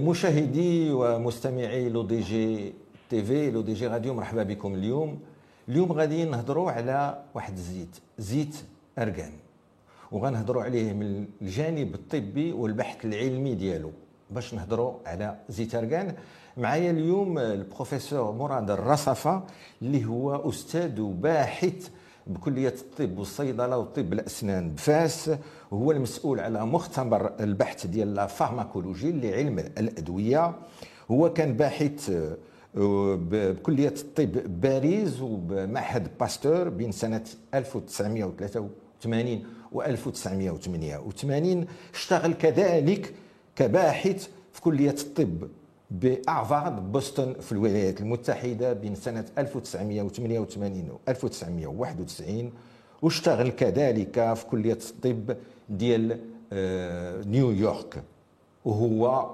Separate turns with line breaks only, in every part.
مشاهدي ومستمعي لو دي جي تي في لو دي جي راديو مرحبا بكم اليوم. اليوم غادي نهضروا على واحد الزيت زيت أرغان. وغنهضروا عليه من الجانب الطبي والبحث العلمي ديالو باش نهضروا على زيت أرغان. معايا اليوم البروفيسور مراد الرصفة اللي هو أستاذ وباحث بكلية الطب والصيدلة وطب الأسنان بفاس. وهو المسؤول على مختبر البحث ديال la pharmacologie اللي علم الأدوية. هو كان باحث آه، بكلية الطب باريس وبمعهد باستور بين سنة 1983 و 1988 اشتغل كذلك كباحث في كلية الطب بهارفارد بوسطن في الولايات المتحدة بين سنة 1988 و 1991 واشتغل كذلك في كلية الطب ديال آه، نيويورك وهو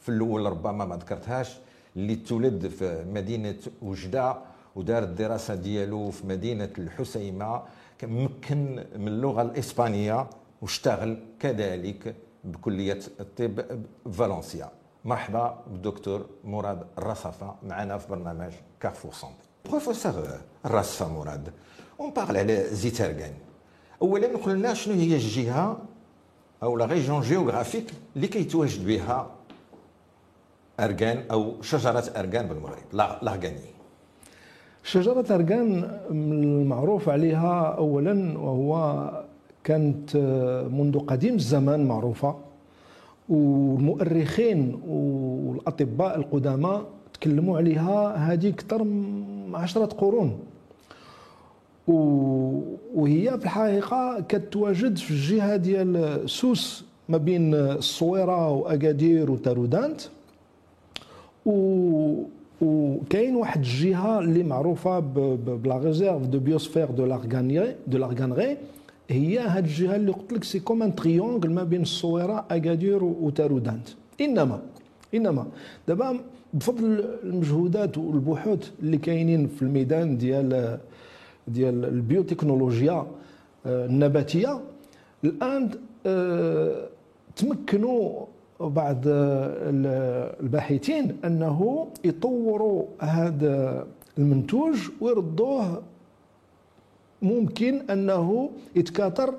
في الأول ربما ما ذكرتهاش اللي تولد في مدينة وجدة ودار الدراسة ديالو في مدينة الحسيمة. مكن من اللغة الإسبانية واشتغل كذلك بكلية الطب فالنسيا. مرحبا بالدكتور مراد الرصفه معنا في برنامج Carrefour Santé بروفيسور الرصفه مراد on parle على زيت أرغان اولا نقول لنا شنو هي الجهة أو la région géographique اللي كيتواجد بها أرغان أو شجرة أرغان بالمغرب l'arganier
شجرة أرغان المعروف عليها اولا وهو كانت منذ قديم الزمان معروفة والمؤرخين والأطباء القدامى تكلموا عليها هذه أكثر من عشرة قرون. وهي في الحقيقة كتواجد في الجهة ديال سوس ما بين الصويره وأكادير وتارودانت. و وكاين واحد الجهة اللي معروفة ب la réserve de biosphère de l'arganier de l'arganeraie هي هاد الجهة اللي قلت لك c'est comme un triangle ما بين الصويره أكادير وتارودانت إنما إنما دابا بفضل المجهودات والبحوث اللي كاينين في الميدان ديال ديال البيوتكنولوجيا آه، النباتية. الآن آه، تمكنوا بعض الباحثين أنه يطوروا هذا المنتوج ويردوه. ممكن أنه يتكاثر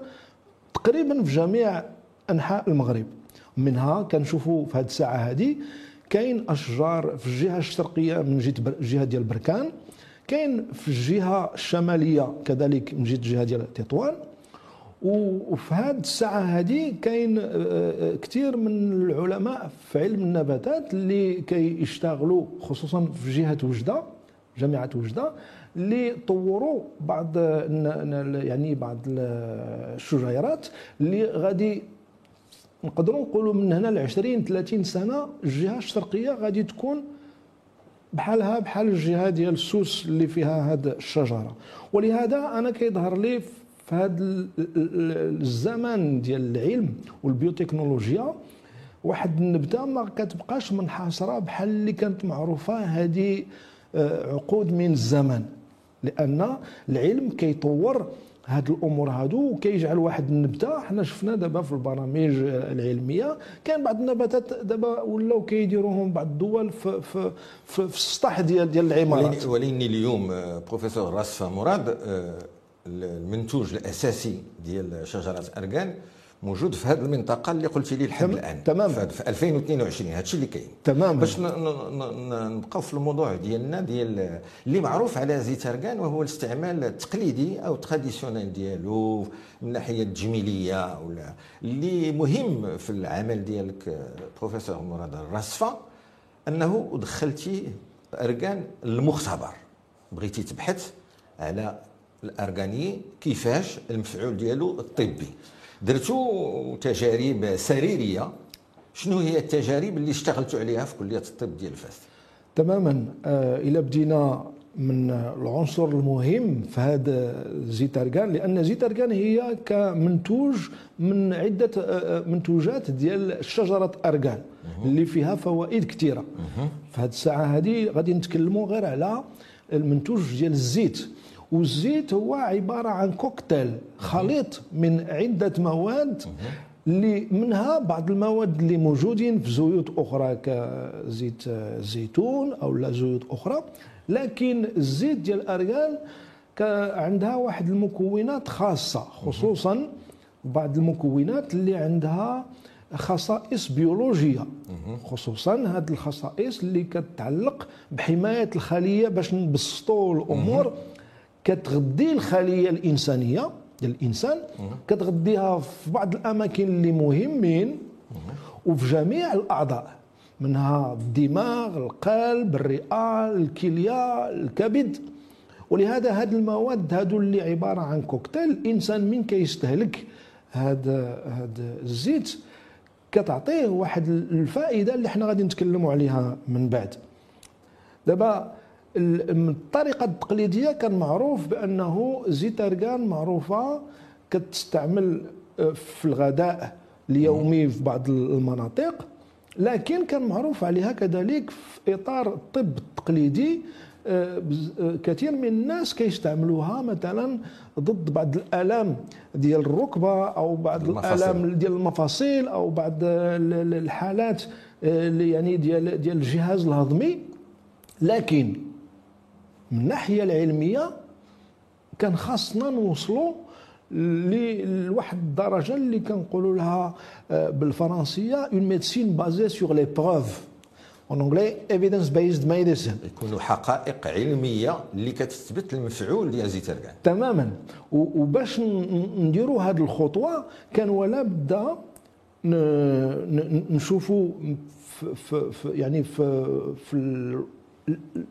تقريبا في جميع أنحاء المغرب. منها كنشوفوا في هذه الساعة هذه كاين أشجار في الجهة الشرقية من جهة ديال بركان. كاين في الجهه الشماليه كذلك من جهة الجهه ديال تطوان. وفي هذه الساعة هذه كاين آه، آه، كثير من العلماء في علم النباتات اللي كيشتغلوا خصوصا في جهة وجدة جامعة وجدة اللي طوروا بعض يعني بعض الشجيرات اللي غادي نقدروا نقولوا من هنا ل 20 30 سنة الجهة الشرقية غادي تكون بحالها بحال الجهه ديال السوس اللي فيها هذه الشجرة. ولهذا أنا كيظهر لي في هذا الزمن ديال العلم والبيوتكنولوجيا واحد النبتة ما كتبقاش منحصرة بحال اللي كانت معروفة هذه آه، عقود من الزمن لأن العلم كيطور هاد الأمور هادو وكيجعل واحد النبتة. حنا شفنا دابا في البرامج العلمية كاين بعض النباتات دابا ولاو كيديروهم بعض الدول في في في, في السطح ديال ديال العمارات.
ولكن اليوم آه، بروفيسور راسفه مراد آه، المنتوج الأساسي ديال شجرة اركان موجود في هذه المنطقة اللي قلتي لي لحد الآن
تمام.
في 2022 هذا الشيء اللي كاين.
تمام.
باش نبقاو في الموضوع ديالنا ديال اللي معروف على زيت أرغان وهو الاستعمال التقليدي أو traditionnel ديالو من الناحيه التجميليه ولا اللي مهم في العمل ديالك بروفيسور مراد الرصفة أنه دخلتي أرغان المختبر. بغيتي تبحث على l'arganier كيفاش المفعول ديالو الطبي. درتوا تجارب سريرية. شنو هي التجارب اللي اشتغلتوا عليها في كلية الطب ديال فاس
تماما. آه إلى بدينا من العنصر المهم في هذا زيتارغان لأن زيتارغان هي كمنتوج من عدة آه، آه، منتوجات ديال شجرة أرغان اللي فيها فوائد كثيرة. في هذه الساعة هذه غادي نتكلموا غير على المنتوج ديال الزيت. والزيت هو عبارة عن كوكتيل خليط من عدة مواد اللي منها بعض المواد اللي موجودين في زيوت أخرى كزيت الزيتون أو لا زيوت أخرى. لكن الزيت ديال الارغان عندها واحد المكونات خاصة خصوصا بعض المكونات اللي عندها خصائص بيولوجية. خصوصا هذه الخصائص اللي كتعلق بحماية الخلية باش نبسطوا الأمور. كتغذي الخلية الإنسانية ديال الإنسان كتغذيها في بعض الأماكن اللي مهمين وفي جميع الأعضاء منها الدماغ القلب الرئة الكلية الكبد. ولهذا هذه المواد هادو اللي عبارة عن كوكتيل الإنسان من كيستهلك هذا هذا الزيت كتعطيه واحد الفائدة اللي حنا غادي نتكلموا عليها من بعد. دابا الطريقة التقليدية كان معروف بأنه زيت ارغان معروفة كتستعمل آه، في الغداء اليومي في بعض المناطق لكن كان معروف عليها كذلك في إطار الطب التقليدي آه، آه، كثير من الناس كيستعملوها مثلا ضد بعض الالام ديال الركبة أو بعض المفاصل. الالام ديال المفاصل أو بعض الحالات يعني ديال ديال الجهاز الهضمي لكن من الناحيه العلمية كان خاصنا نوصلوا لواحد الدرجة اللي كنقولوا لها آه، بالفرنسية une médecine basée sur les preuves en anglais evidence based medicine
يكونوا حقائق علمية اللي كتثبت المفعول ديال زيت الارغان
تماما. وباش نديروا هذه الخطوة كان ولا بدا نشوفوا في, في يعني في, في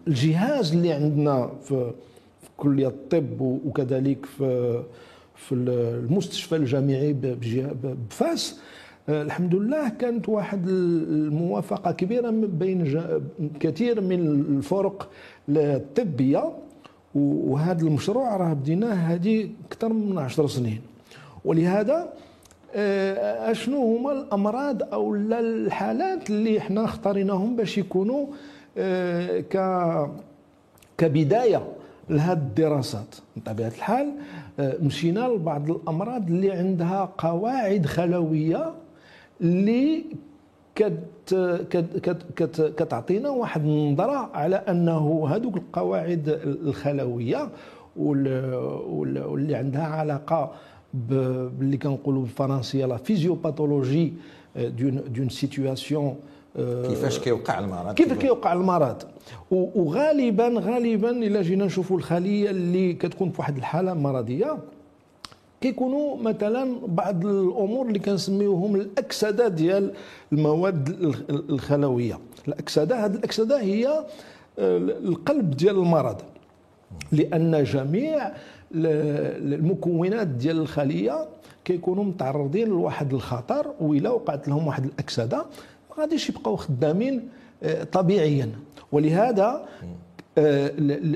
الجهاز اللي عندنا في, في كلية الطب وكذلك في في المستشفى الجامعي بفاس آه، الحمد لله كانت واحد الموافقة كبيرة بين كثير من الفرق الطبية. وهذا المشروع راه بديناه هذه أكثر من عشر سنين. ولهذا آه، أشنو هما الأمراض أو الحالات اللي إحنا اختاريناهم باش يكونوا كبداية لهذه الدراسات. بطبيعه الحال آه، مشينا لبعض الأمراض اللي عندها قواعد خلوية اللي كت كت كت كتعطينا واحد النظرة على أنه هذوك القواعد الخلوية واللي عندها علاقة باللي كنقولوا بالفرنسية la physiopathologie d'une situation
كيفاش كيوقع المرض؟
كيف كيوقع المرض؟ وغالبا غالبا إلا جينا نشوفوا الخلية اللي كتكون في واحد الحالة مرضية كيكونوا مثلا بعض الأمور اللي كنسميوهم الأكسدة ديال المواد الخلوية. الأكسدة هذه الأكسدة هي آه، القلب ديال المرض. لأن جميع المكونات ديال الخلية كيكونوا متعرضين لواحد الخطر وإلا وقعت لهم واحد الأكسدة ما غاديش يبقاو خدامين آه، طبيعيا. ولهذا آه،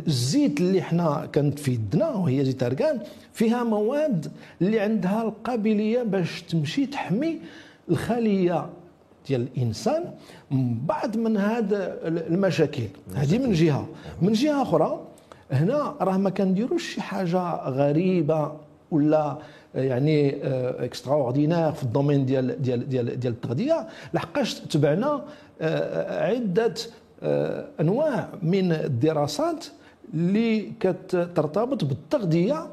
الزيت اللي حنا كانت في يدنا وهي زيت اركان فيها مواد اللي عندها القابلية باش تمشي تحمي الخلية ديال الإنسان من بعض من هذا المشاكل. هذه من جهة. من جهة أخرى هنا راه ما كنديروش شي حاجة غريبة ولا يعني extraordinaire في ال domaine ديال ديال ديال ديال التغذية. لحقاش تبعنا آه، عدة آه، أنواع من الدراسات اللي كترتبط بالتغذية.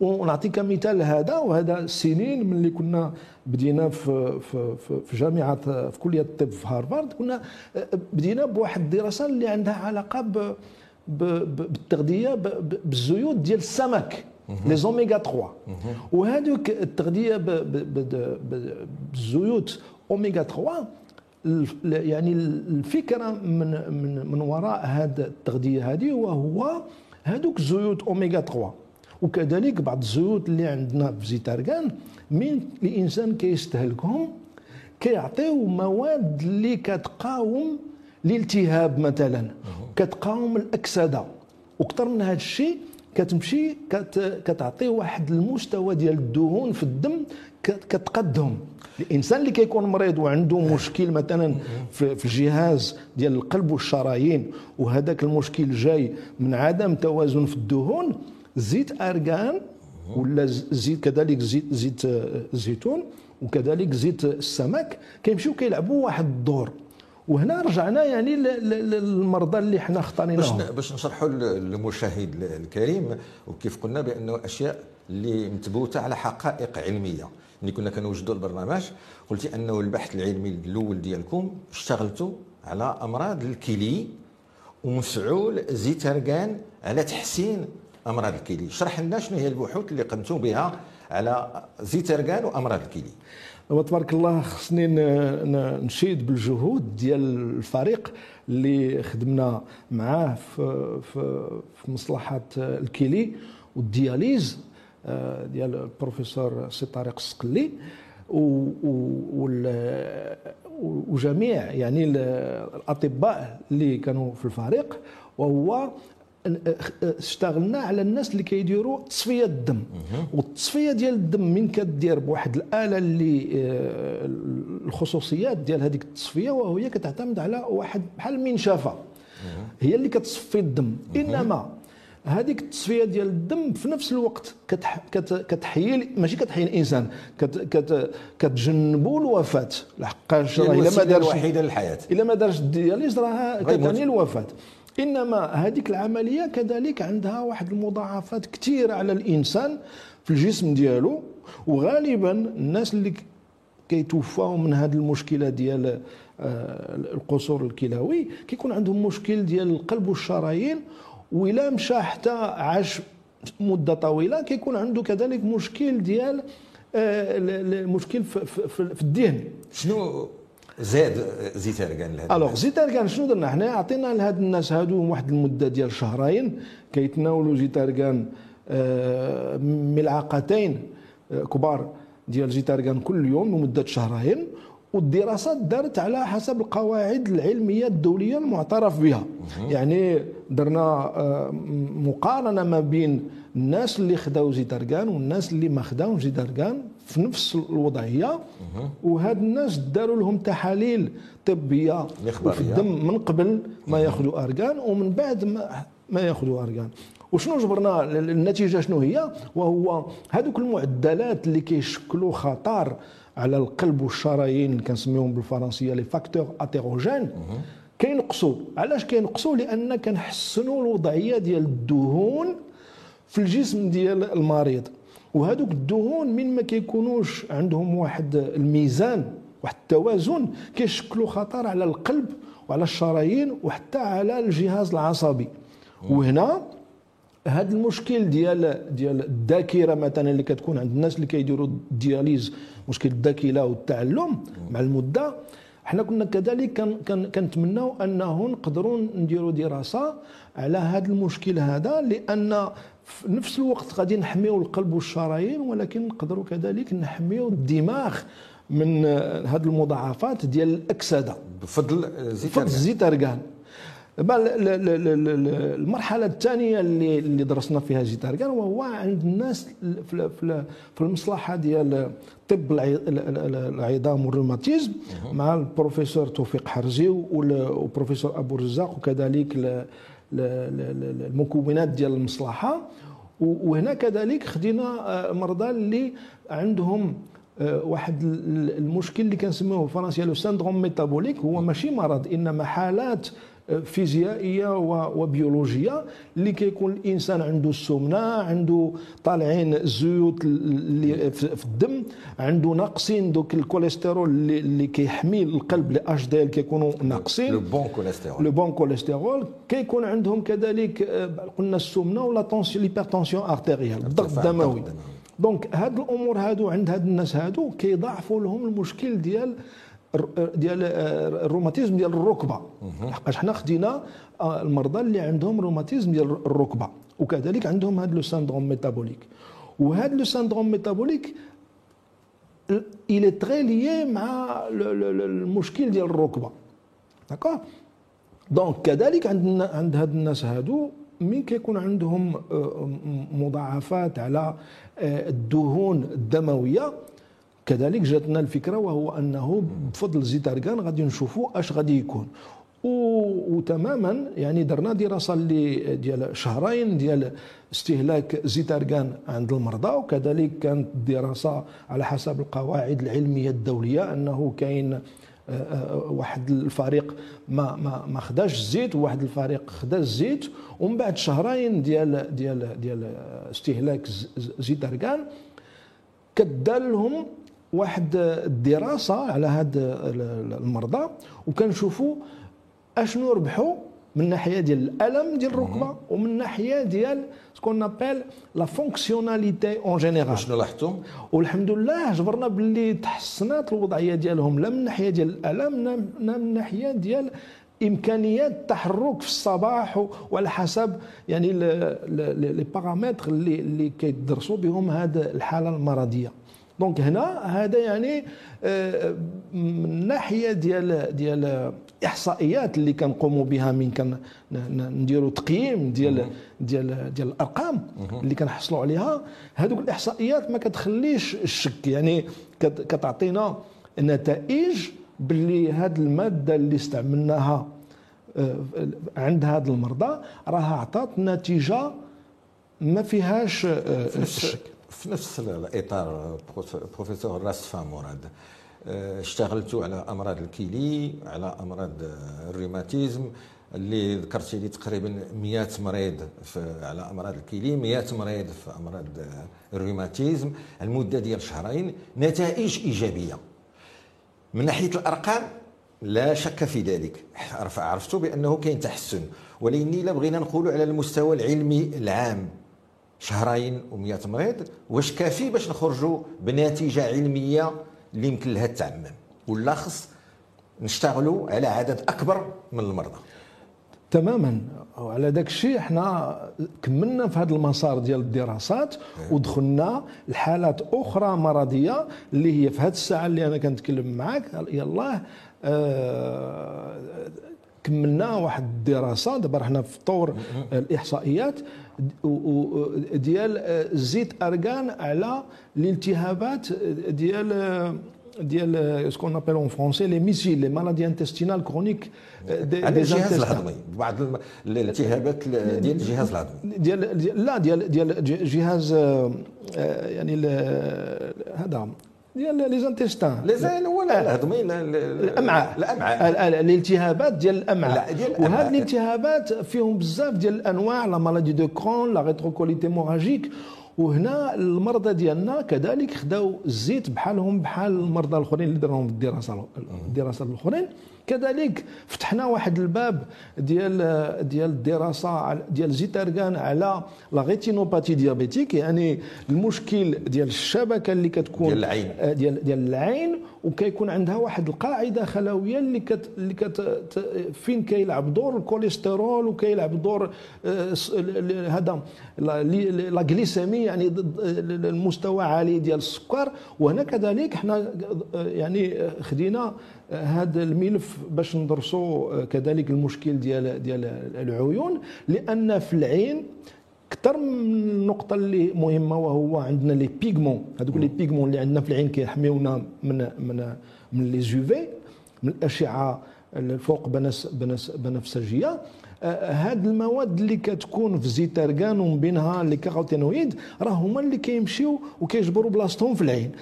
ونعطيك مثال هذا وهذا سنين من اللي كنا بدينا في في في جامعة في كلية الطب في هارفارد كنا آه، بدينا بواحد الدراسة اللي عندها علاقة بالتغذية بالزيوت ديال السمك. لي زوميغا 3 وهذوك التغذيه بالزيوت اوميغا 3 يعني الفكرة من من من وراء هذا التغذيه هذه وهو هذوك الزيوت اوميغا 3 وكذلك بعض الزيوت اللي عندنا في زيت ارغان من الانسان كيستهلكهم كيعطيو مواد اللي كتقاوم الالتهاب مثلا كتقاوم الاكسده وأكثر من هذا الشيء كتمشي كتعطي واحد المستوى ديال الدهون في الدم كتقدهم. الإنسان اللي كيكون مريض وعنده مشكل مثلا في الجهاز ديال القلب والشرايين وهذاك المشكل جاي من عدم توازن في الدهون زيت أرغان ولا زيت كذلك زيت زيت الزيتون وكذلك زيت السمك كيمشيو كيلعبوا واحد الدور. وهنا رجعنا يعني للمرضى اللي حنا اختاريناهم
باش باش نشرحوا للمشاهد الكريم وكيف قلنا بأنه أشياء اللي متبوتة على حقائق علمية. ملي كنا كنوجدوا البرنامج قلتي أنه البحث العلمي الأول ديالكم اشتغلتوا على أمراض الكلي ومفعول زيترغان على تحسين أمراض الكلي. شرح لنا شنو هي البحوث اللي قمتم بها على زيترغان وأمراض الكلي.
وتبارك الله خصني نشيد بالجهود ديال الفريق اللي خدمنا معاه في في في مصلحة الكيلي والدياليز آه، ديال البروفيسور سي طارق السقلي وجميع يعني الأطباء اللي كانوا في الفريق وهو اشتغلنا على الناس اللي كيديروا تصفية الدم. والتصفية ديال الدم من كدير بواحد الآلة اللي آه، الخصوصيات ديال هذيك التصفية وهي كتعتمد على واحد بحال المنشفه هي اللي كتصفي الدم. إنما هذيك التصفية ديال الدم في نفس الوقت كتحيي ماشي كتحيي الإنسان كت كت كتجنبوا الوفاة. لحقاش
إلا ما دارش الوحيدة للحياة.
إلا ما دارش ال dialyse راه كتعني الوفاة. إنما هذيك العملية كذلك عندها واحد المضاعفات كثيره على الإنسان في الجسم ديالو وغالبا الناس اللي كيتوفاو من هذه المشكلة ديال آه، القصور الكلوي كيكون عندهم مشكل ديال القلب والشرايين وإلا مشى حتى عاش مدة طويلة كيكون عنده كذلك مشكل ديال المشكل في, في الذهن.
شنو زاد زيتاركان لهذا
الوغ زيتاركان شنو درنا حنا؟ عطينا لهاد الناس هادو واحد المدة ديال شهرين كيتناولوا زيتاركان آه، ملعقتين آه، كبار ديال زيتاركان كل يوم لمدة شهرين والدراسات دارت على حسب القواعد العلمية الدولية المعترف بها. يعني درنا آه، مقارنة ما بين الناس اللي خداو زيتاركان والناس اللي ما خداوش زيتاركان في نفس الوضعية. وهاد الناس داروا لهم تحاليل طبية في الدم من قبل ما ياخذوا اركان ومن بعد ما ما ياخذوا اركان وشنو جبرنا؟ النتيجة شنو هي؟ وهو هذوك المعدلات اللي كيشكلوا خطر على القلب والشرايين كنسميهم بالفرنسية les facteurs athérogènes كينقصوا. علاش كينقصوا؟ لأن كنحسنوا الوضعية ديال الدهون في الجسم ديال المريض. وهذوك الدهون من ما كيكونوش عندهم واحد الميزان واحد التوازن كيشكلوا خطر على القلب وعلى الشرايين وحتى على الجهاز العصبي. وهنا هذا المشكل ديال ديال الذاكرة مثلا اللي كتكون عند الناس اللي كيديروا الدياليز مشكل الذاكرة والتعلم مع المدة حنا كنا كذلك كنتمناو انه نقدروا نديروا دراسة على هذا المشكل هذا لأن في نفس الوقت غادي نحميو القلب والشرايين ولكن نقدروا كذلك نحميو الدماغ من هذه المضاعفات ديال الأكسدة.
بفضل
زيت بفضل زيت ارغان المرحلة الثانية اللي اللي درسنا فيها زيت ارغان وهو عند الناس في المصلحة ديال طب العظام والروماتيزم مع البروفيسور توفيق حرزي والبروفيسور أبو الرزاق وكذلك المكونات ديال المصلحة. وهنا كذلك خدينا آه، مرضى اللي عندهم آه، واحد المشكل اللي كنسميوه بالفرنسيه le syndrome métabolique هو ماشي مرض إنما حالات فيزيائية وبيولوجية اللي كيكون الإنسان عنده السمنة عنده طالعين الزيوت اللي في الدم عنده ناقصين دوك الكوليسترول اللي, اللي كيحمي القلب les HDL كيكونوا ناقصين
le bon cholestérol
le bon cholestérol كيكون عندهم كذلك آه، قلنا السمنة ولا tension l'hypertension artérielle الضغط الدموي donc هاد الأمور هادو عند هاد الناس هادو كيضاعفوا لهم المشكل ديال ديال آه، الروماتيزم ديال الركبة. لحقاش حنا خدينا آه، المرضى اللي عندهم روماتيزم ديال الركبة. وكذلك عندهم هذا le syndrome métabolique. وهذا le syndrome métabolique il est très lié مع المشكل ديال الركبة. d'accord donc كذلك عند عند هاد الناس هادو من كيكون عندهم آه، مضاعفات على الدهون الدموية كذلك جاتنا الفكرة وهو أنه بفضل زيت اركان غادي نشوفوا أش غادي يكون. وتماما يعني درنا دراسة اللي ديال شهرين ديال استهلاك زيت اركان عند المرضى وكذلك كانت دراسة على حسب القواعد العلمية الدولية أنه كاين آه، آه، واحد الفريق ما ما ما خداش الزيت وواحد الفريق خدا الزيت ومن بعد شهرين ديال ديال ديال استهلاك ز- ز- واحد الدراسة على هاد المرضى وكنشوفوا اشنو ربحوا من ناحية ديال الألم ديال الركبة ومن ناحية ديال ce qu'on appelle la fonctionnalité en général
شنو لاحظتم؟
والحمد لله جبرنا باللي تحسنات الوضعية ديالهم لا من ناحية ديال الألم لا- من ناحية ديال إمكانيات التحرك في الصباح وعلى حسب يعني les paramètres اللي اللي كيدرسوا بهم هذه الحالة المرضية. donc هنا هذا يعني آه، من الناحيه ديال ديال إحصائيات اللي كنقوموا بها من كان نديروا تقييم ديال ديال ديال الأرقام اللي كنحصلوا عليها. هذوك الإحصائيات ما كتخليش الشك يعني كت- كتعطينا نتائج باللي هذه المادة اللي استعملناها آه، عند هاد المرضى راها عطات نتيجة ما فيهاش آه، الشك
في نفس الاطار بروف- بروفيسور راس مراد اشتغلتوا على امراض الكلي على امراض الروماتيزم اللي ذكرتي لي تقريبا 100 مريض في على امراض الكلي 100 مريض في امراض الروماتيزم المده ديال شهرين نتائج ايجابيه من ناحيه الارقام لا شك في ذلك عرف- عرفت بانه كاين تحسن ولكن الا بغينا نقولوا على المستوى العلمي العام شهرين و100 مريض واش كافي باش نخرجوا بنتيجة علمية اللي يمكن لها التعمم؟ ولا خص نشتغلوا على عدد أكبر من المرضى.
تماما. وعلى داك الشيء إحنا كملنا في هذا المسار ديال الدراسات ودخلنا لحالات أخرى مرضية اللي هي في هذه الساعة اللي أنا كنتكلم معك يلاه آه كملنا واحد الدراسة. دابا رحنا في طور الإحصائيات. و- و- ديال آه، زيت أرغان على الالتهابات ديال آه، ديال ce qu'on appelle en français les MICI les maladies intestinales chroniques
على الجهاز الهضمي. بعض الالتهابات ال- ديال الجهاز الهضمي.
ديال لا ديال ديال جهاز آه، آه، يعني هذا ديال les
intestins. زال ولا الهضمي لا- لا-
الأمعاء.
الأمعاء.
ال- ال- الالتهابات ديال
الأمعاء.
وهذه الالتهابات فيهم بزاف ديال الأنواع la maladie de Crohn la rectocolite hémorragique وهنا المرضى ديالنا كذلك خداو الزيت بحالهم بحال المرضى الأخرين اللي دارهم الدراسه الدراسه الأخرين. كذلك فتحنا واحد الباب ديال ديال الدراسة ديال زيت ارغان على la rétinopathie diabétique يعني المشكل ديال الشبكة اللي كتكون
ديال العين.
آه، ديال ديال العين وكيكون عندها واحد القاعدة خلوية اللي كت اللي كت فين كيلعب دور الكوليسترول وكيلعب دور آه، هذا لا- لي- لا جليسيمي يعني المستوى عالي ديال السكر وهنا كذلك إحنا آه، يعني خدينا هذا الملف باش ندرسوا آه، كذلك المشكل ديال ديال العيون لأن في العين أكثر من النقطه اللي مهمة وهو عندنا لي بيغمون هذوك لي بيغمون اللي عندنا في العين كيحميونا من من من لي زوفي من الأشعة الفوق بنس بنس بنفسجيه آه، هاد المواد اللي كتكون في زيت ارغان ومن بينها les caroténoïdes راه هما اللي كيمشيو وكيجبروا بلاصتهم في العين.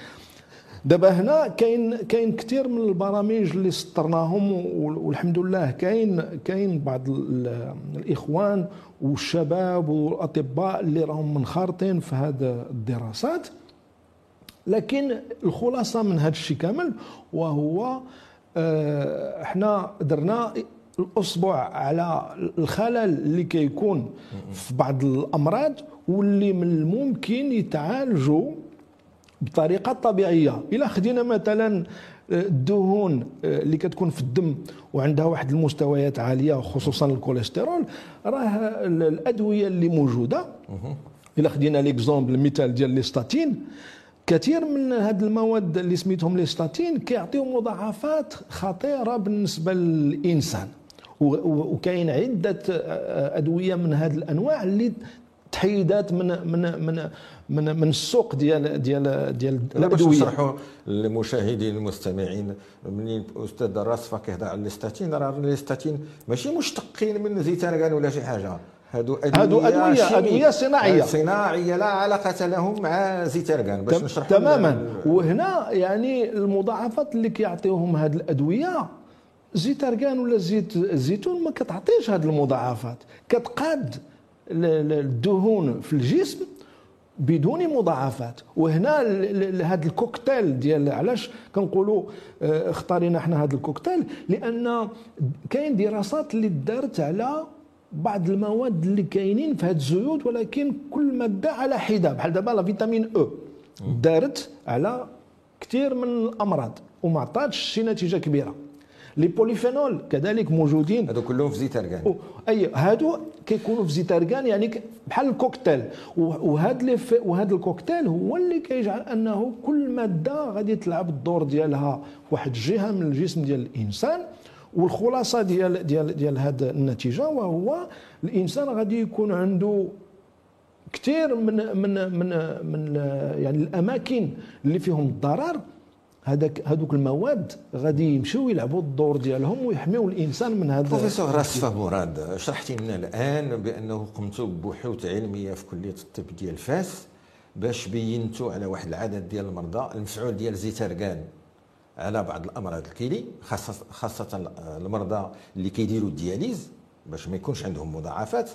دابا هنا كاين كاين كثير من البرامج اللي سطرناهم وال- والحمد لله كاين كاين بعض ال- الإخوان والشباب والأطباء اللي راهم منخرطين في هذه الدراسات. لكن الخلاصة من هذا الشيء كامل وهو آه، إحنا درنا الاصبع على الخلل اللي كيكون في بعض الأمراض واللي من الممكن يتعالجوا بطريقة طبيعية. الا خدينا مثلا الدهون اللي كتكون في الدم وعندها واحد المستويات عالية خصوصا الكوليسترول راه الأدوية اللي موجودة. الا خدينا ليكزومبل المثال ديال ليستاتين. كثير من هاد المواد اللي سميتهم ليستاتين كيعطيو مضاعفات خطيرة بالنسبة للإنسان. وكاين عدة أدوية من هذه الأنواع اللي تحيدات من من من من, من السوق ديال ديال ديال
لا باش
الأدوية.
نشرحوا للمشاهدين المستمعين منين الاستاذ راسفه كيهضر على الاستاتين راه الاستاتين ماشي مشتقين من زيتارغان ولا شي حاجة. هادو أدوية
هادو
شيمي-
أدوية صناعية.
صناعية لا علاقة لهم مع زيتارغان باش نشرحوا
تماما. وهنا يعني المضاعفات اللي كيعطيوهم هذه الأدوية زيت اركان ولا زيت الزيتون ما كتعطيش هذه المضاعفات. كتقاد ال- ال- الدهون في الجسم بدون مضاعفات. وهنا هذا الكوكتيل ديال علاش كنقولوا آه، اختارينا إحنا هذا الكوكتيل؟ لأن كاين دراسات اللي دارت على بعض المواد اللي كاينين في هذه الزيوت ولكن كل مادة على حده بحال دابا la vitamine E دارت على كثير من الأمراض وما عطاتش شي نتيجة كبيرة. les polyphénols كذلك موجودين.
هادو كلهم في زيت أرغان
و- أي هادو كيكونوا في زيت اركان يعني ك- بحال الكوكتيل. وهذا لي وهذا الكوكتيل هو اللي كيجعل أنه كل مادة غادي تلعب الدور ديالها في واحد الجهه من الجسم ديال الإنسان والخلاصة ديال ديال ديال هذه النتيجة وهو الإنسان غادي يكون عنده كثير من من من من يعني الأماكن اللي فيهم الضرر هذاك هذوك المواد غادي يمشيو يلعبوا الدور ديالهم ويحميو الإنسان من هذا
بروفيسور راسفه مراد شرحتي لنا الآن بأنه قمتوا ببحوث علمية في كلية الطب ديال فاس باش بينتوا على واحد العدد ديال المرضى المفعول ديال زيتارغان على بعض الأمراض الكلي خاصه خاصة المرضى اللي كيديروا الدياليز باش ما يكونش عندهم مضاعفات.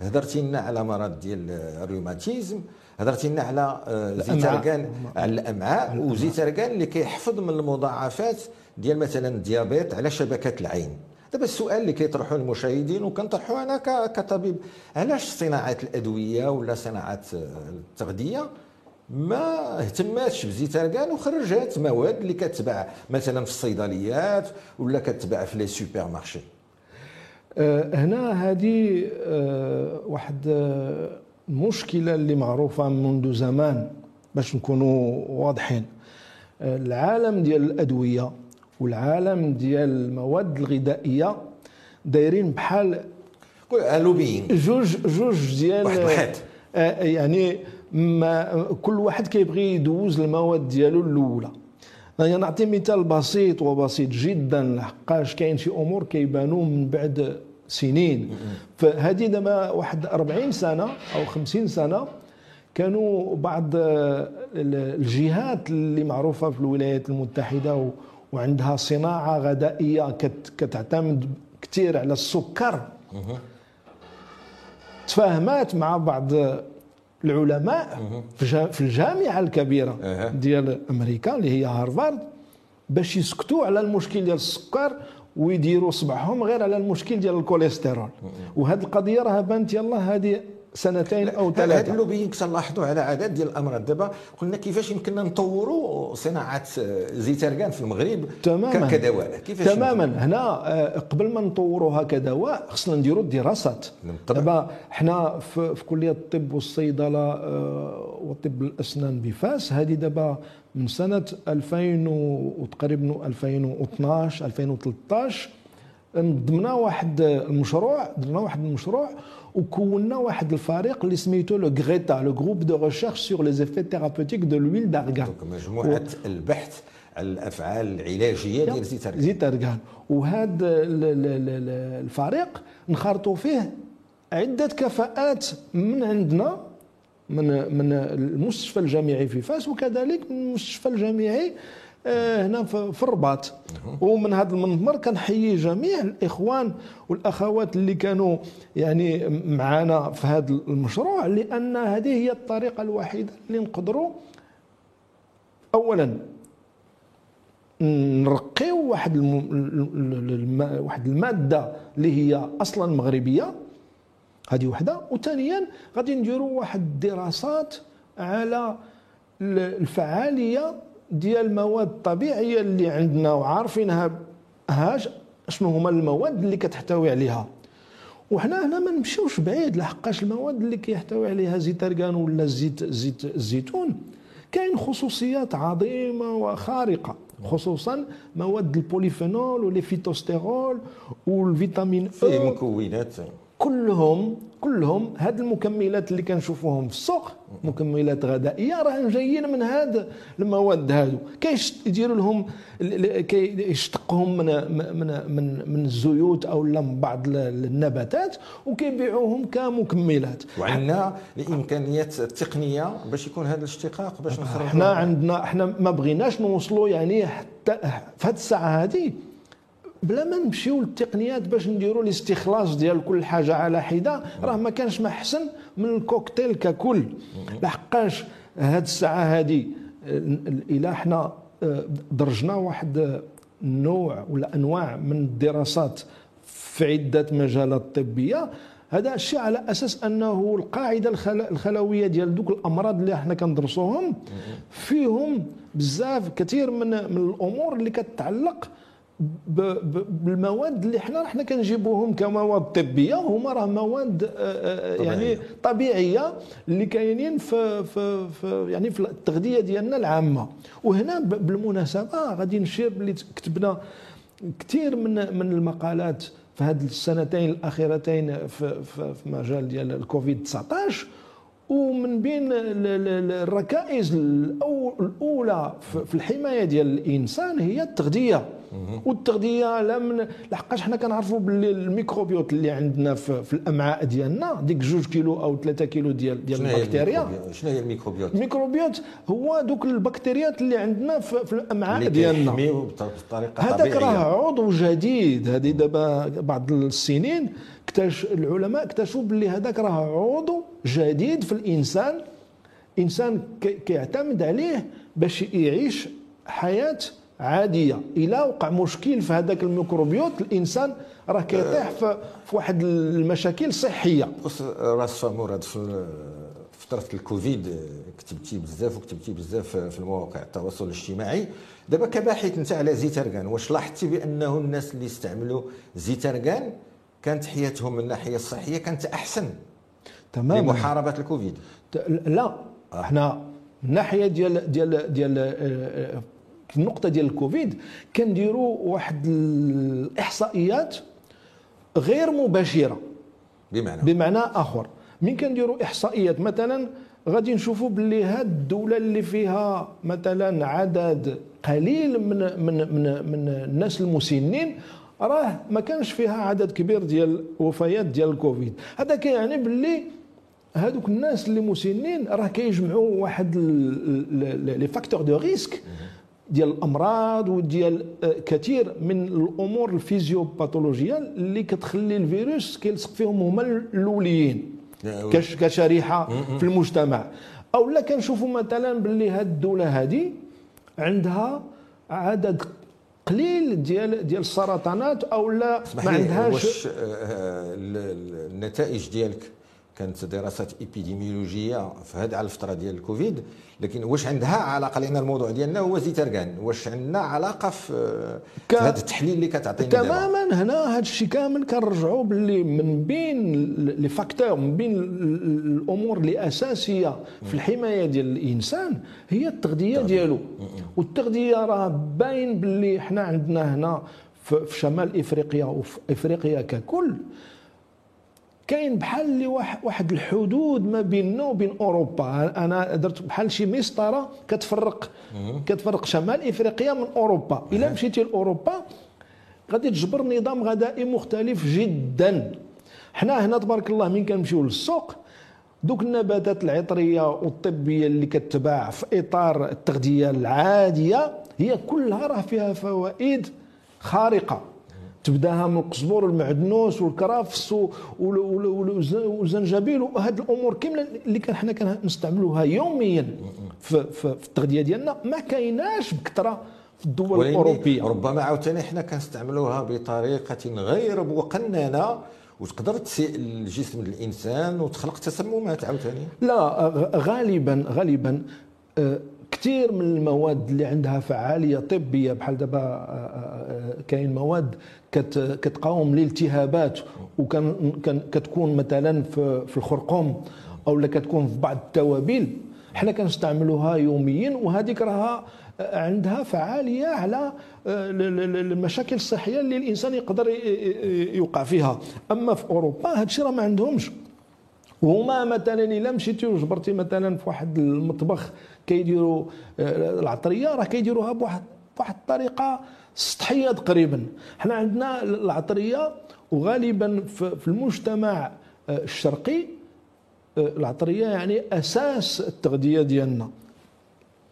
هضرتي لنا على مرض ديال الروماتيزم هضرتي لنا على آه، زيتارغان على الامعاء وزيتارغان اللي كيحفظ من المضاعفات ديال مثلا الديابيت على شبكه العين. دابا السؤال اللي كيطرحوه المشاهدين وكنطرحوه أنا كطبيب علاش صناعة الأدوية ولا صناعة آه، التغذية ما اهتماتش بزيتارغان وخرجت مواد اللي كتباع مثلا في الصيدليات ولا كتباع في لي سوبر مارشي
آه، هنا هذه واحد آه، المشكلة اللي معروفة منذ زمان باش نكونوا واضحين. آه، العالم ديال الأدوية والعالم ديال المواد الغذائية دايرين بحال
لوبينغ
جوج جوج ديال
واحد الحيط.
آه، يعني ما كل واحد كيبغي يدوز المواد ديالو الأولى. يعني نعطي مثال بسيط وبسيط جدا. لحقاش كاين شي أمور كيبانوا من بعد سنين. فهذه دابا واحد 40 سنة أو 50 سنة كانوا بعض آه، الجهات اللي معروفة في الولايات المتحدة وعندها صناعة غذائية كت- كتعتمد كثير على السكر. تفاهمات مع بعض العلماء في جا- في الجامعة
الكبيرة.
ديال أمريكا اللي هي هارفارد باش يسكتوا على المشكل ديال السكر ويديروا صبعهم غير على المشكل ديال الكوليسترول. وهذه القضية راه بانت يلا هذه سنتين أو
هاد
ثلاثة.
ال lobbying تنلاحظوا على عدد ديال الأمراض. دابا قلنا كيفاش يمكننا نطوروا صناعه زيتارغان في المغرب
تماما.
كدواء كيفاش
تماما. هنا آه، قبل ما نطوروها كدواء خصنا نديروا الدراسات.
بالطبع.
دابا حنا في, في كلية الطب والصيدلة آه، وطب الأسنان بفاس هذه دابا من سنة 2000 وتقريبا 2012 2013 ضمنا واحد المشروع درنا واحد المشروع وكونا واحد الفريق اللي سميتو le GRETHA le groupe de recherche sur les effets thérapeutiques de l'huile
d'argan مجموعه البحث على الافعال العلاجيه ديال
زيت أرغان. وهذا ال- ال- ال- الفريق نخرطوا فيه عدة كفاءات من عندنا من من المستشفى الجامعي في فاس وكذلك من المستشفى الجامعي هنا في الرباط. ومن هذا المنبر كنحيي جميع الإخوان والأخوات اللي كانوا يعني معنا في هذا المشروع لأن هذه هي الطريقة الوحيدة اللي نقدروا اولا نرقيو واحد الم... واحد المادة اللي هي أصلا مغربية هذه وحدة. وثانيا غادي نديروا واحد الدراسات على ال- الفعالية ديال المواد الطبيعية اللي عندنا وعارفينها هاش شنو هما المواد اللي كتحتوي عليها. وحنا هنا ما نمشيوش بعيد لحقاش المواد اللي كيحتوي عليها زيت أرغان ولا زيت زيت الزيتون كاين خصوصيات عظيمة وخارقة خصوصا مواد ال polyphénols و les
phytostérols
وال vitamine E
مكونات.
كلهم كلهم هاد المكملات اللي كنشوفوهم في السوق مكملات غذائيه راه جايين من هاد المواد هادو. كيديروا لهم كيشتقهم من من من من الزيوت أو من بعض النباتات وكيبيعوهم كمكملات.
وعندنا الإمكانيات التقنية باش يكون هذا الاشتقاق باش نخرجوا
إحنا عندنا إحنا ما بغيناش نوصلوا يعني حتى في هذه الساعة هذه بلا ما نمشيو للتقنيات باش نديروا الاستخلاص ديال كل حاجة على حدة راه ما كانش ما احسن من الكوكتيل ككل. لحقاش هاد الساعة هذه إلى حنا آه، درجنا واحد النوع ولا أنواع من الدراسات في عدة مجالات طبية هذا الشيء على أساس أنه القاعدة الخلوية ديال دوك الأمراض اللي إحنا كندرسوهم فيهم بزاف كثير من من الأمور اللي كتتعلق بالمواد اللي حنا حنا كنجيبوهم كمواد طبية هما راه مواد آه، آه، آه، يعني طبيعية اللي كاينين في, في, في يعني في التغذية ديالنا العامة. وهنا بالمناسبة غادي نشير بلي كتبنا كثير من من المقالات في هذه السنتين الأخيرتين في, في, في مجال ديال الكوفيد 19 ومن بين الركائز الأولى في الحماية ديال الإنسان هي التغذية. والتغذيه لا من لحقاش حنا كنعرفوا باللي الميكروبيوت اللي عندنا في, في الأمعاء ديالنا ديك جوج كيلو أو ثلاثة كيلو ديال ديال البكتيريا.
شنو هي الميكروبيوت؟
الميكروبيوت هو دوك البكتيريات اللي عندنا في, في الأمعاء ديالنا.
بطريقة
هذاك راه عضو جديد. هذه دابا بعض السنين اكتشف العلماء اكتشفوا باللي هذاك راه عضو جديد في الإنسان. إنسان كيعتمد عليه باش يعيش حياة عادية. إلى وقع مشكل في هذاك الميكروبيوت الإنسان راه كيطيح في, في واحد المشاكل صحية.
راس مراد في فتره الكوفيد كتبتي بزاف وكتبتي بزاف في المواقع التواصل الاجتماعي. دابا كباحث أنت على زيترغان واش لاحظتي بأنه الناس اللي استعملوا زيترغان كانت حياتهم من الناحية الصحية كانت أحسن تماما. لمحاربة الكوفيد؟
لا إحنا من الناحيه ديال ديال ديال آه، النقطة ديال الكوفيد كنديروا واحد الإحصائيات غير مباشرة.
بمعنى؟
بمعنى آخر. من كنديروا إحصائيات مثلا غادي نشوفوا باللي هاد الدولة اللي فيها مثلا عدد قليل من من من من الناس المسنين راه ما كانش فيها عدد كبير ديال وفيات ديال الكوفيد. هذا كيعني باللي هذوك الناس اللي مسنين راه كيجمعوا واحد les facteurs de risque. ديال الأمراض وديال آه، كثير من الأمور الفيزيوباثولوجية اللي كتخلي الفيروس كيلصق فيهم هما الأوليين. كشريحة في المجتمع. أو لا كنشوفوا مثلا باللي هاد الدولة هذه عندها عدد قليل ديال ديال السرطانات أو لا
ما عندهاش واش آه، آه، النتائج ديالك؟ كانت دراسات ايبيديميولوجيه في هذه على الفترة ديال الكوفيد لكن واش عندها علاقة؟ لأن الموضوع ديالنا هو زيتركان واش عندنا علاقة في, ك... هذا التحليل اللي كتعطينا
تماما. دابا. هنا هذا الشيء كامل كنرجعوا باللي من بين لي فاكتور من بين الأمور اللي أساسية في الحماية ديال الإنسان هي التغذية ديالو. والتغذية راه باين باللي حنا عندنا هنا في شمال إفريقيا وفي إفريقيا ككل. كاين بحال اللي واحد الحدود ما بيننا وبين أوروبا. أنا درت بحال شي مسطرة كتفرق كتفرق شمال إفريقيا من أوروبا. إلا مشيتي لأوروبا غادي تجبر نظام غذائي مختلف جدا. حنا هنا تبارك الله من كنمشيو للسوق دوك النباتات العطرية والطبية اللي كتباع في إطار التغذية العادية هي كلها راه فيها فوائد خارقة. تبداها من القزبور والمعدنوس والكرافس والزنجبيل وهاد الأمور كاملة اللي كان حنا كنستعملوها يوميا في, في, في التغذية ديالنا. ما كايناش بكثرة في الدول الأوروبية.
ربما عاوتاني حنا كنستعملوها بطريقة غير مقننة. وتقدر تسيء الجسم الإنسان وتخلق تسممات عاوتاني؟
لا غالبا غالبا آه، كثير من المواد اللي عندها فعالية طبية بحال دابا آه، آه، كاين مواد كتقاوم الالتهابات وكان كتكون مثلا في الخرقوم أو لا كتكون في بعض التوابل. حنا كنستعملوها يوميا وهذيك راها عندها فعالية على آه، المشاكل الصحية اللي الإنسان يقدر يوقع فيها. أما في أوروبا هذا الشيء راه ما عندهمش. وهما مثلا إلا مشيتي وجبرتي مثلا في واحد المطبخ كيديروا آه، العطرية راه كيديروها بواحد بواحد الطريقة سطحية تقريبا. حنا عندنا العطرية وغالبا في المجتمع آه، الشرقي العطرية يعني أساس التغذية ديالنا.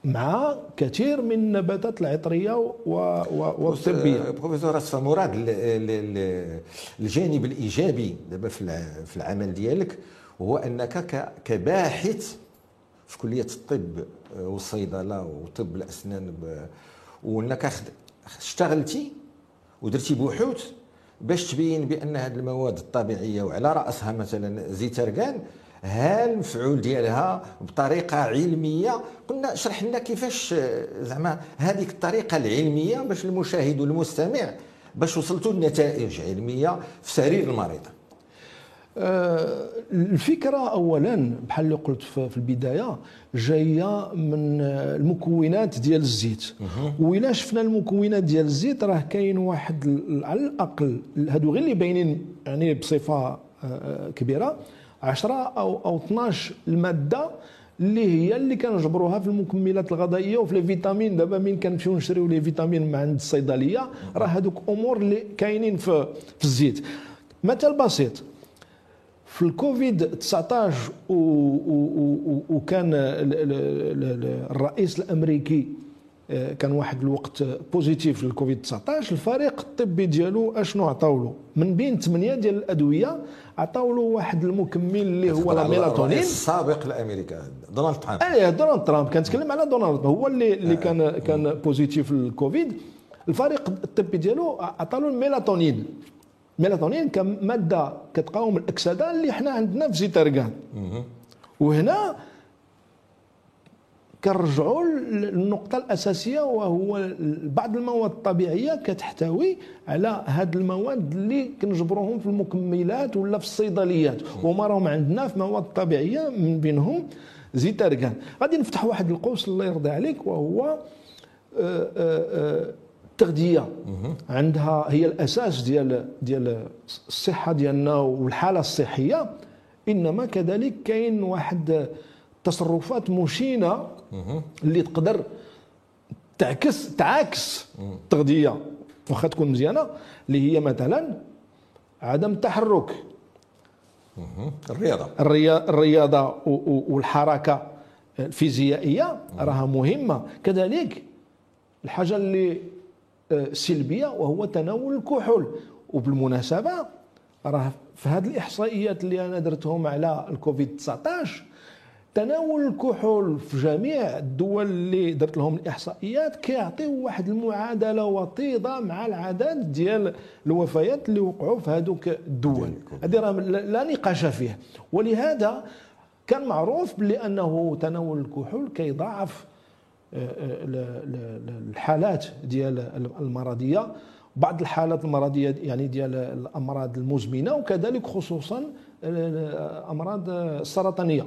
مع كثير من النباتات العطرية والطبية.
بروفيسور أصفى مراد الجانب الإيجابي دابا في العمل ديالك هو أنك كباحث في كلية الطب والصيدلة وطب الأسنان وأنك اشتغلتي ودرتي بحوث باش تبين بأن هذه المواد الطبيعية وعلى رأسها مثلا زيت ارغان ها المفعول ديالها بطريقة علمية؟ قلنا شرح لنا كيفاش زعما هذيك الطريقة العلمية باش المشاهد والمستمع باش وصلتوا لنتائج علمية في سرير المريض.
آه، الفكرة أولا بحال اللي قلت في البداية جاية من المكونات ديال الزيت. وإلا شفنا المكونات ديال الزيت راه كاين واحد على الأقل هادو غير اللي باينين يعني بصفة آه، كبيرة. 10 أو أو 12 المادة اللي هي اللي كنجبروها في المكملات الغذائية وفي لي فيتامين. دابا من كنمشيو نشريو لي فيتامين من عند الصيدلية. راه هذوك أمور اللي كاينين في في الزيت. مثال بسيط. في الكوفيد 19 وكان الرئيس الأمريكي آه، كان واحد الوقت positif للكوفيد 19 الفريق الطبي ديالو أشنو عطاو له من بين ثمانية ديال الأدوية عطاو له واحد المكمل اللي هو la mélatonine.
السابق لامريكا دونالد ترامب.
إيه دونالد ترامب. كنتكلم على دونالد هو اللي اللي آه. كان كان positif للكوفيد. الفريق الطبي ديالو عطاو له ال mélatonine. الميلاتونين كمادة كتقاوم الاكسده اللي حنا عندنا في زيت ارغان وهنا كنرجعوا للنقطة الأساسية وهو بعض المواد الطبيعية كتحتوي على هاد المواد اللي كنجبروهم في المكملات ولا في الصيدليات. وما راهم عندنا في مواد طبيعية من بينهم زيت ارغان غادي نفتح واحد القوس الله يرضي عليك وهو آه، آه، آه، التغذية. عندها هي الأساس ديال ديال الصحة ديالنا والحالة الصحية. إنما كذلك كاين واحد تصرفات مشينة اللي تقدر تعكس تعاكس التغذية. واخا تكون مزيانة. اللي هي مثلا عدم التحرك.
الرياضة.
الرياضة والحركة الفيزيائية راها مهمة. كذلك الحاجة اللي سلبية وهو تناول الكحول. وبالمناسبة راه في هذه الإحصائيات اللي أنا درتهم على الكوفيد 19 تناول الكحول في جميع الدول اللي درت لهم الإحصائيات كيعطيو واحد المعادلة وطيدة مع العدد ديال الوفيات اللي وقعوا في هذوك الدول. هذه راه لا نقاش فيه. ولهذا كان معروف بانه تناول الكحول كيضاعف آه، آه، الحالات ديال المرضية بعض الحالات المرضية يعني ديال الأمراض المزمنة وكذلك خصوصا الامراض السرطانية.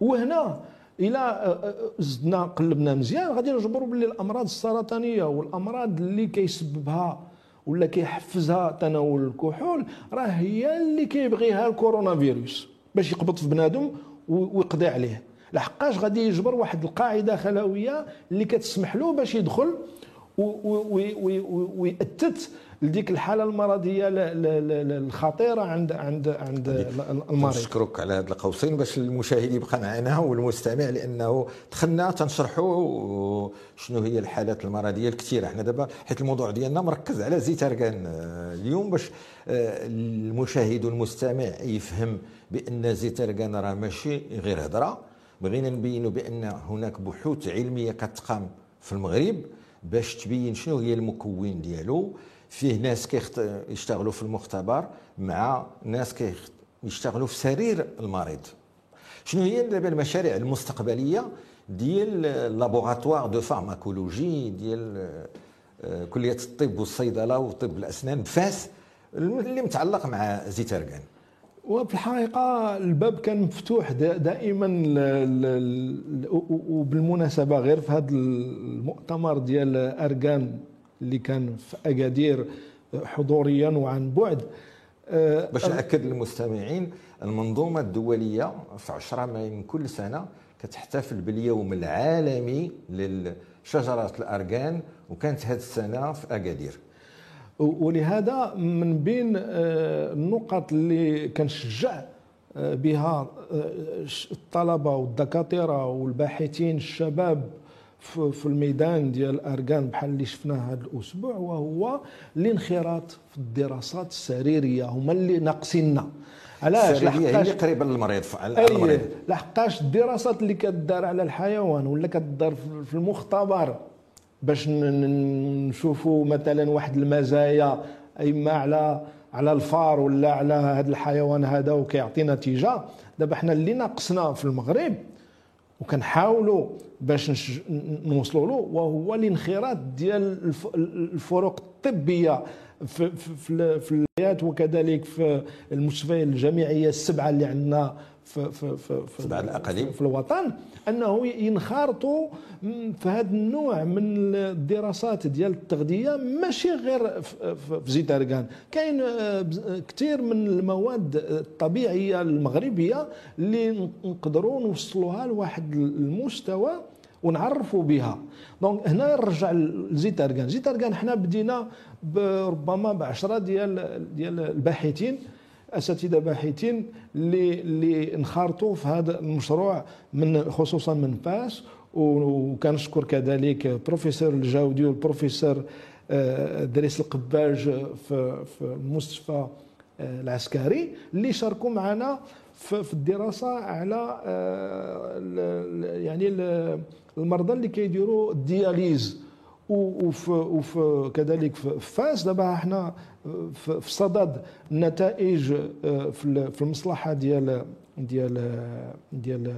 وهنا إلى زدنا قلبنا مزيان غادي نجبروا باللي الأمراض السرطانية والأمراض اللي كيسببها ولا كيحفزها تناول الكحول راه هي اللي كيبغيها الكورونا فيروس باش يقبض في بنادم ويقضي عليه. لحقاش غادي يجبر واحد القاعدة خلوية اللي كتسمح له باش يدخل ويأتت لديك الحالة المرضية الخطيرة عند عند عند المريض.
نشكرك على هذا القوسين باش المشاهد يبقى معنا والمستمع لأنه دخلنا تنشرحوا شنو هي الحالات المرضية الكثيرة. إحنا دابا حيت الموضوع ديالنا مركز على زيت أرغان. آه، اليوم باش آه، المشاهد والمستمع يفهم بأن زيت أرغان راه ماشي غير هضرة. بغينا نبينوا بأن هناك بحوث علمية كتقام في المغرب باش تبين شنو هي المكون ديالو. فيه ناس كيشتغلوا في المختبر مع ناس كيشتغلوا في سرير المريض. شنو هي دابا المشاريع المستقبلية ديال laboratoire de pharmacologie ديال آه، كلية الطب والصيدلة وطب الأسنان بفاس اللي متعلق مع زيت ارغان
وفي الحقيقة الباب كان مفتوح دائما وبالمناسبة غير في هذا المؤتمر ديال أركان اللي كان في أكادير حضوريا وعن بعد
آه، باش نأكد للمستمعين المنظومة الدولية في 10 ماي من كل سنة كتحتفل باليوم العالمي لشجره الاركان وكانت هذه السنة في أكادير.
ولهذا من بين آه، النقط اللي كنشجع آه، بها الطلبة والدكاترة والباحثين الشباب في الميدان ديال الاركان بحال اللي شفناه هذا الأسبوع وهو الانخراط في الدراسات السريرية. هما اللي ناقصيننا.
علاش؟ هي اللي قريبة للمريض
المريض. لحقاش الدراسات اللي كدار على الحيوان ولا كدار في المختبر باش نشوفوا مثلا واحد المزايا أما على على الفار ولا على هذا الحيوان هذا وكيعطي نتيجه دابا حنا اللي ناقصنا في المغرب وكنحاولوا باش نوصلوا له وهو الانخراط ديال الفروق الطبية. في في في الولايات وكذلك في المستشفيات الجامعية السبعة اللي عندنا في في في في,
الأقاليم.
في الوطن أنه ينخرطوا في هذا النوع من الدراسات ديال التغذية ماشي غير في زيت اركان كاين آه، كثير من المواد الطبيعية المغربية اللي نقدروا نوصلوها لواحد المستوى ونعرفوا بها. دونك هنا نرجع لزيت اركان زيت حنا بدينا ربما ب 10 ديال ديال الباحثين أساتذة باحثين اللي اللي انخرطوا في هذا المشروع من خصوصا من فاس. وكنشكر كذلك بروفيسور الجاودي والبروفيسور آه، دريس القباج في في المستشفى آه، العسكري اللي شاركوا معنا في الدراسة على آه، يعني المرضى اللي كيديروا ال dialyse وفي, وفي كذلك في فاس دابا إحنا في صدد النتائج آه، في المصلحة ديال ديال ديال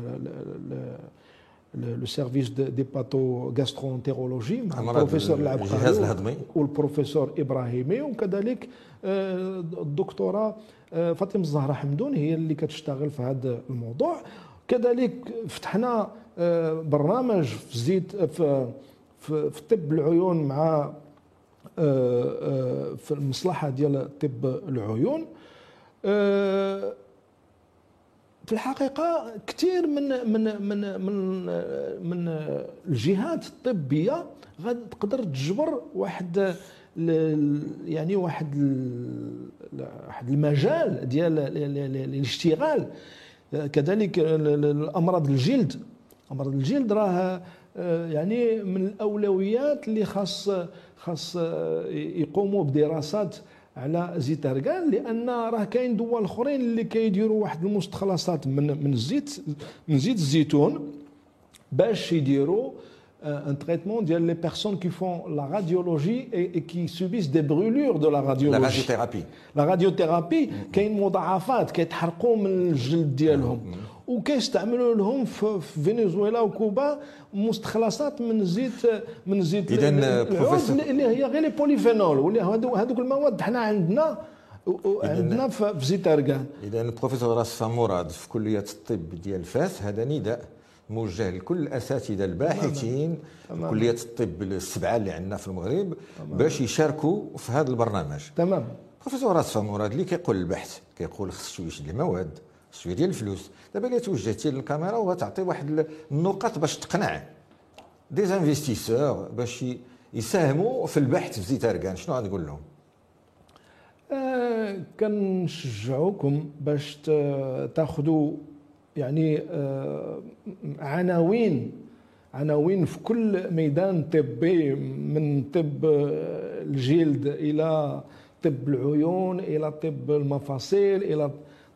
le service d'hépato-gastroentérologie مع البروفيسور
العبقري
والبروفيسور ابراهيمي وكذلك الدكتوره فاطمه الزهراء حمدون هي اللي كتشتغل في هذا الموضوع كذلك فتحنا برنامج في زيت في في طب العيون مع آه، آه، في المصلحة ديال طب العيون. آه، في الحقيقة كثير من من من من من الجهات الطبية غادي تقدر تجبر واحد يعني واحد واحد المجال ديال الاشتغال. كذلك الأمراض الجلد. امراض الجلد راه يعني من الأولويات اللي خاص خاص يقوموا بدراسات على زيت ارغان لأن راه كاين دول أخرين اللي كيديروا واحد المستخلصات من من الزيت من زيت الزيتون باش يديروا un traitement ديال personnes qui font la radiologie et, et qui subissent des brûlures de la radiologie.
La radiothérapie.
La radiothérapie كاين مضاعفات كيتحرقوا من الجلد ديالهم وكيستعملوا لهم في فنزويلا وكوبا مستخلصات من زيت من زيت
اذا
بروفيسور. اللي هي غير les polyphénols واللي هذوك المواد حنا عندنا عندنا في زيت اركان
اذا البروفيسور راسفا مراد في كلية الطب ديال فاس هذا نداء موجه لكل الاساتذه الباحثين كلية الطب السبعة اللي عندنا في المغرب باش يشاركوا في هذا البرنامج.
تمام.
بروفيسور راسفا مراد اللي كيقول البحث كيقول خص شوية المواد شوية ديال الفلوس. دابا الا توجهتي للكاميرا وغتعطي واحد النقط باش تقنع دي انفستيسور باش يساهموا في البحث في زيت اركان شنو غتقول لهم؟
آه كنشجعوكم باش تاخذوا يعني آه عناوين عناوين في كل ميدان طبي من طب الجلد إلى طب العيون إلى طب المفاصل إلى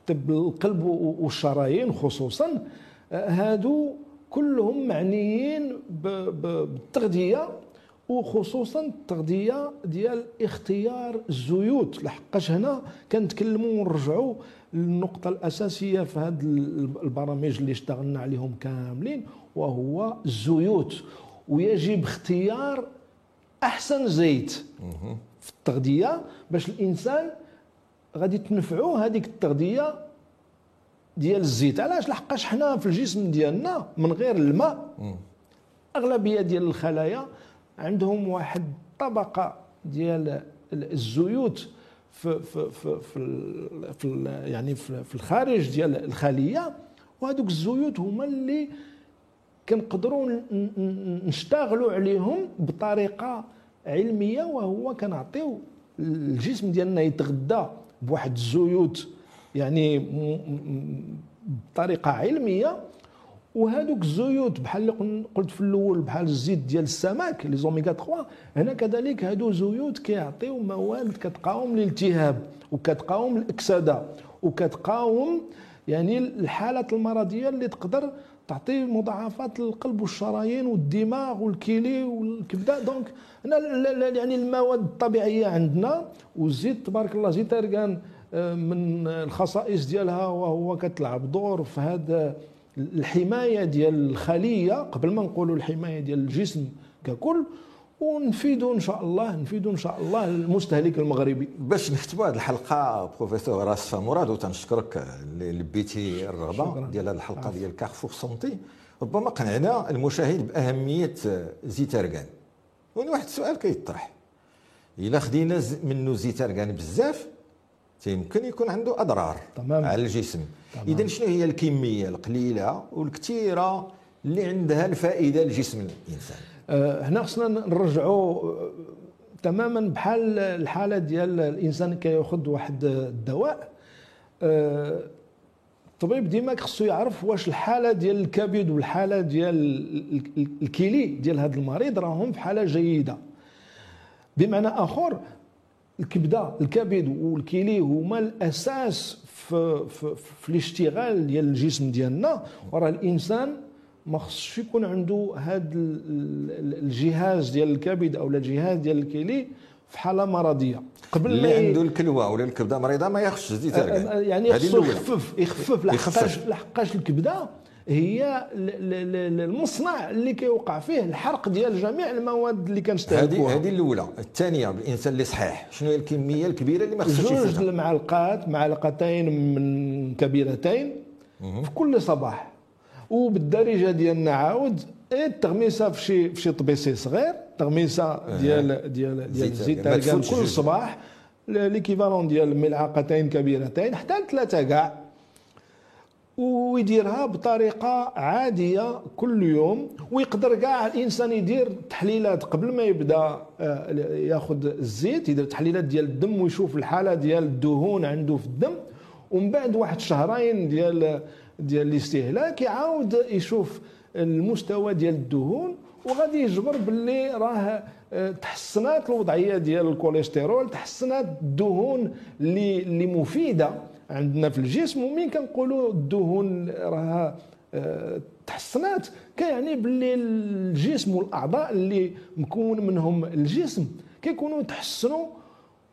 طب القلب والشرايين خصوصا هادو كلهم معنيين بالتغذية وخصوصا التغذية ديال اختيار الزيوت. لحقاش هنا كنتكلموا ونرجعوا للنقطة الأساسية في هذه البرامج اللي اشتغلنا عليهم كاملين وهو الزيوت. ويجب اختيار أحسن زيت في التغذية باش الإنسان غادي تنفعوا هذيك التغذية ديال الزيت. علاش؟ لحقاش حنا في الجسم ديالنا من غير الماء أغلبية ديال الخلايا عندهم واحد الطبقه ديال الزيوت في في في في, في يعني في, في الخارج ديال الخلية. وهذوك الزيوت هما اللي كنقدروا نشتغلوا عليهم بطريقة علمية وهو كنعطيو الجسم ديالنا يتغذى بواحد الزيوت يعني بطريقة علمية. وهذوك الزيوت بحال اللي قلت في الأول بحال الزيت ديال السمك لي زوميغا 3 هنا كذلك هادو زيوت كيعطيو مواد كتقاوم الالتهاب وكتقاوم الأكسدة وكتقاوم يعني الحالات المرضية اللي تقدر تعطي مضاعفات للقلب والشرايين والدماغ والكلي والكبده. donc هنا يعني المواد الطبيعية عندنا والزيت تبارك الله زيت اركان آه، من الخصائص ديالها وهو كتلعب دور في هذا الحماية ديال الخلية قبل ما نقولوا الحماية ديال الجسم ككل. ونفيدوا إن شاء الله نفيدوا إن شاء الله المستهلك المغربي.
باش نختموا هذه الحلقة بروفيسور راسفه مراد وتنشكرك اللي لبيتي الرغبه ديال هذه الحلقة ديال كارفور سونتي ربما قنعنا المشاهد بأهمية زيت اركان هنا واحد السؤال كيطرح. إلا خدينا منه زيت اركان بزاف يمكن يكون عنده أضرار تمام. على الجسم. اذا شنو هي الكمية القليلة والكثيرة اللي عندها الفائدة لجسم
الإنسان؟ هنا خصنا نرجعوا أه، تماما بحال الحالة ديال الإنسان كياخذ واحد الدواء. أه الطبيب ديما خصو يعرف واش الحالة ديال الكبد والحالة ديال الكلي ديال هذا المريض راهم في حالة جيدة. بمعنى آخر الكبده الكبد والكلي هما الأساس في, في, في الاشتغال ديال الجسم ديالنا. وراه الإنسان ما خصش يكون عنده هذا الجهاز ديال الكبد أو الجهاز ديال الكلي في حالة مرضية.
قبل اللي عنده الكلوة ولا الكبدة مريضة ما ياخذش زيت
يعني خصو يخفف يخفف لحقاش لحقاش الكبدة هي المصنع اللي كيوقع فيه الحرق ديال جميع المواد اللي كنستهلكوها
هذه هذه الأولى. الثانية الإنسان اللي صحيح. شنو هي الكمية الكبيرة اللي ما خصهاش
جوج المعلقات معلقتين من كبيرتين في كل صباح. وبالدارجه ديالنا عاود إيه التغميسة في شي في شي طبيسي صغير تغميسة ديال ديال ديال الزيت كل صباح ليكيفالون ديال ملعقتين كبيرتين حتى ثلاثة كاع. ويديرها بطريقة عادية كل يوم ويقدر كاع الإنسان يدير تحليلات قبل ما يبدأ آه، ياخذ الزيت يدير تحليلات ديال الدم ويشوف الحالة ديال الدهون عنده في الدم. ومن بعد واحد شهرين ديال ديال الاستهلاك يعاود يشوف المستوى ديال الدهون وغادي يجبر باللي راه آه، تحسنات الوضعية ديال الكوليسترول تحسنات الدهون اللي اللي مفيدة عندنا في الجسم. ومين كنقولوا الدهون راها آه، تحسنات كيعني باللي الجسم والأعضاء اللي مكون منهم الجسم كيكونوا تحسنوا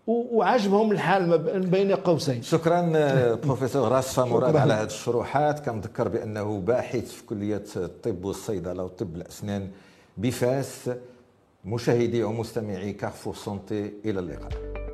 وعجبهم الحال بين قوسين.
شكرا آه، بروفيسور راسفا مراد على هذه الشروحات. كنذكر بأنه باحث في كلية الطب والصيدلة وطب الأسنان بفاس. مشاهدي ومستمعي كارفور سونتي إلى اللقاء.